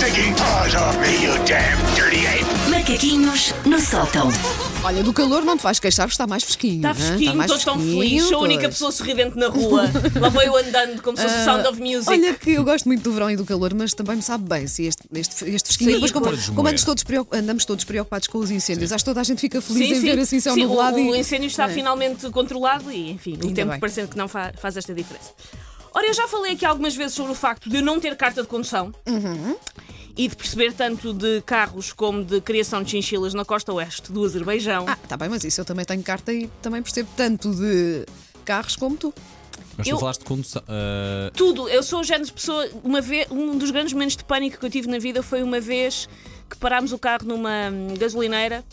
stinking paws off me, you damn dirty ape! Macaquinhos no sótão. Olha, do calor não te vais queixar, porque está mais fresquinho. Está fresquinho, mais estou tão fresquinho, feliz. Sou a única pessoa sorridente na rua. Lá vou eu andando como se fosse o Sound of Music. Olha que eu gosto muito do verão e do calor, mas também me sabe bem se este, este, este fresquinho. Sim, Depois, como, como andamos, todos preocup- andamos todos preocupados com os incêndios, acho que toda a gente fica feliz Sim, em sim. ver assim céu Sim, nublado o, o e. incêndio está É. finalmente controlado e, enfim, o Ainda tempo bem. parecendo que não fa- faz esta diferença. Ora, eu já falei aqui algumas vezes sobre o facto de eu não ter carta de condução Uhum. E de perceber tanto de carros como de criação de chinchilas na costa oeste do Azerbaijão. Ah, tá bem, mas isso eu também tenho carta e também percebo tanto de carros como tu. Mas Eu- tu falaste de condução. ah, Tudo, eu sou o género de pessoa. Uma vez, um dos grandes momentos de pânico que eu tive na vida foi uma vez que parámos o carro numa hum, gasolineira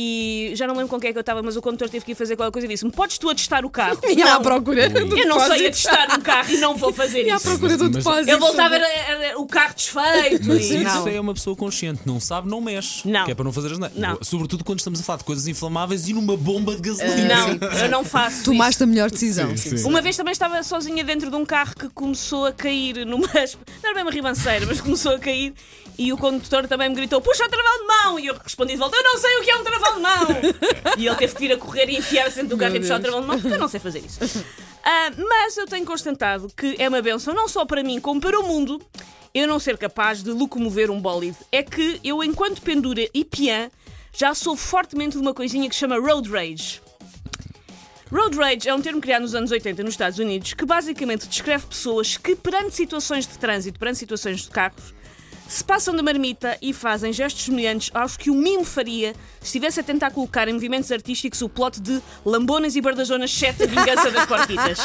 e já não lembro com quem é que eu estava, mas o condutor teve que ir fazer qualquer coisa e disse-me: Podes tu atestar o carro? E à Não, procura do Eu não sei atestar um carro e não vou fazer E à isso. procura do Mas- depósito. Eu voltava a ver a- a- o carro desfeito. mas e- isso não. é uma pessoa consciente, não sabe, não mexe. Não. Que é para não fazer as Não. Sobretudo quando estamos a falar de coisas inflamáveis e numa bomba de gasolina. Não, eu não faço. Tomaste a melhor decisão. Sim. Uma vez também estava sozinha dentro de um carro que começou a cair numa. Não era bem uma ribanceira, mas começou a cair e o condutor também me gritou: Puxa o travão de mão! E eu respondi de volta: Eu não sei o que é um travão de mão! e ele teve que vir a correr e enfiar-se dentro do carro e puxar o travão de mão, porque eu não sei fazer isso. Ah, mas eu tenho constatado que é uma benção, não só para mim, como para o mundo, eu não ser capaz de locomover um bólide. É que eu, enquanto pendura e piã, já sou fortemente de uma coisinha que se chama road rage. Road rage é um termo criado nos anos 80 nos Estados Unidos que basicamente descreve pessoas que, perante situações de trânsito, perante situações de carros, se passam da marmita e fazem gestos semelhantes aos que o mimo faria se estivesse a tentar colocar em movimentos artísticos o plot de Lambonas e Bardajonas 7 A Vingança das Porquitas.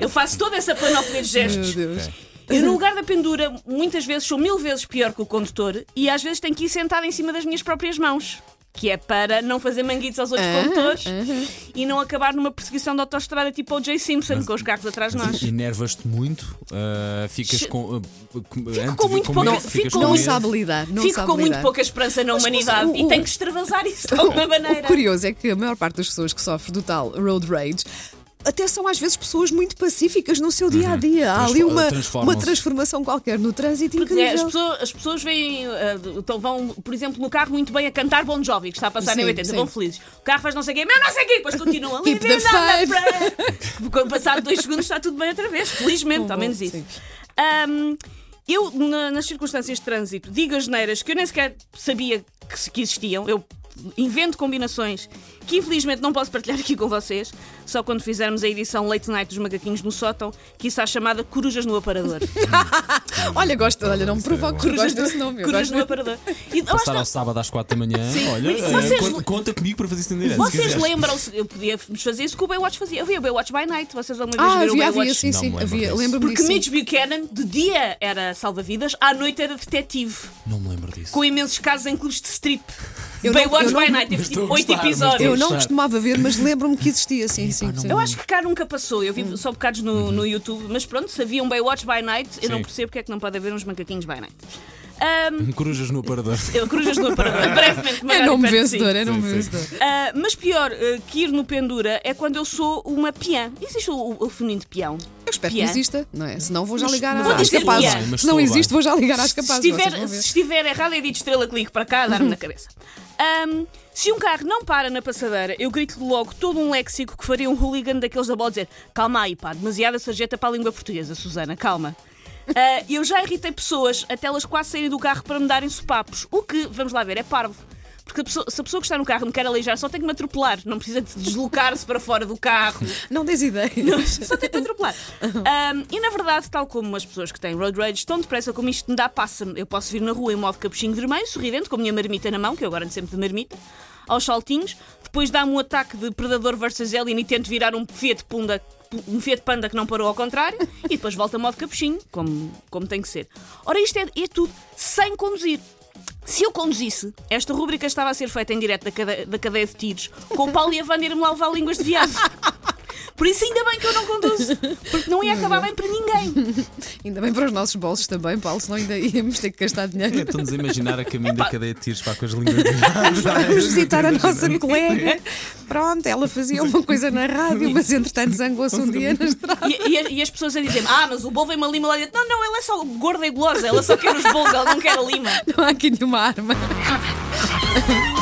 Eu faço toda essa panóplia de Meu gestos. Deus. Eu, no lugar da pendura, muitas vezes sou mil vezes pior que o condutor e às vezes tenho que ir sentada em cima das minhas próprias mãos. Que é para não fazer manguitos aos outros Ah, condutores e não acabar numa perseguição de autoestrada tipo o Jay Simpson com os carros atrás de nós. Enervas-te muito, ah, ficas com. com- antes de com muito como pouca- que fico ficas com com Não. Não Fico com muito pouca esperança na Mas, humanidade mas o- e tenho que extravasar isso de alguma maneira. O curioso é que a maior parte das pessoas que sofrem do tal road rage até são às vezes pessoas muito pacíficas no seu dia a dia. Há ali uma, uma transformação qualquer no trânsito Porque, é, incrível. as, pessoas, as pessoas veem, eh, então vão, por exemplo, no carro muito bem a cantar Bon Jovi, que está a passar em Sim, 80, sim. vão felizes. O carro faz não sei o quê, mas não sei o quê, depois continuam. Keep the faith. Quando passado dois segundos está tudo bem outra vez, felizmente, Bom, ao menos bom, isso. Ahm, eu, na- nas circunstâncias de trânsito, digo as neiras que eu nem sequer sabia que, se- que existiam. Eu invento combinações que infelizmente não posso partilhar aqui com vocês, só quando fizermos a edição Late Night dos Macaquinhos no Sótão, que isso está chamada Corujas no Aparador. Olha, gosto, olha, não me eu gosto desse nome. Corujas no Aparador. E, Passar ao sábado às 4 da manhã, olha, Mas ah, vocês- conta, conta comigo para fazer isso em direto. Vocês lembram-se, eu podia fazer isso que o Baywatch fazia. Eu via o Baywatch by Night, vocês alguma vez Ah, viram o havia, Baywatch? havia, sim, Não sim. Havia, lembro-me Porque disso. sim. Mitch Buchanan, de dia era salva-vidas, à noite era detetive, Não me lembro disso. com imensos casos em clubes de strip. Eu não- Baywatch by Night teve tipo a 8 gostar, mas episódios. Eu não costumava ver, mas lembro-me que existia, sim, sim. sim. Eu acho que cá nunca passou, eu vi só bocados no, Uhum. no YouTube, mas pronto, se havia um Baywatch by Night, eu não percebo porque é que não pode haver uns macaquinhos by Night. Ahm, Corujas no aparador. eu, corujas no aparador, brevemente, É de si. vencedor, é nome Sim, sim. vencedor. Ah, mas pior ah, que ir no pendura é quando eu sou uma peã. Existe o, o, feminino de peão? Eu espero Piã. que exista, não é? Senão vou já ligar mas às capazes. Se não existe, vou já ligar às Se capazes. vocês estiver, se estiver errado, é dito estrela clique para cá, dar-me na cabeça. Ahm, se um carro não para na passadeira, eu grito logo todo um léxico que faria um hooligan daqueles da bola dizer calma aí, pá, demasiada sarjeta para a língua portuguesa, Susana, calma. Ah, eu já irritei pessoas até elas quase saírem do carro para me darem sopapos, o que, vamos lá ver, é parvo. Porque a pessoa- se a pessoa que está no carro me quer aleijar, só tem que me atropelar, não precisa de deslocar-se para fora do carro. Não tens ideia. Só tenta atropelar. Um, e na verdade, tal como as pessoas que têm road rage estão depressa como isto me dá, passa-me. Eu posso vir na rua em modo capuchinho vermelho, sorridente, com a minha marmita na mão, que eu agora ando sempre de marmita, aos saltinhos, depois dá-me um ataque de predador versus alien e tento virar um Fiat Panda. Um Fiat Panda que não parou ao contrário e depois volta a modo capuchinho, como, como tem que ser. Ora, isto é, é tudo sem conduzir. Se eu conduzisse, esta rúbrica estava a ser feita em direto da cadeia, da cadeia de tiros, com o Paulo e a Wanda ir-me lá levar línguas de viagem. Por isso, ainda bem que eu não conduzo. Porque não ia acabar bem para ninguém. Ainda bem para os nossos bolsos também, Paulo, senão ainda íamos ter que gastar dinheiro. Estamos a imaginar a caminho da cadeia de tiros para com as línguas. Vamos visitar a nossa colega. Pronto, ela fazia uma coisa na rádio, mas entretanto zangou-se um dia na estrada. E, e- e as pessoas a dizer Ah, mas o bolo vem uma lima lá dentro. Não, não, ela é só gorda e gulosa. Ela só quer os bolos, ela não quer a lima. Não há aqui nenhuma arma.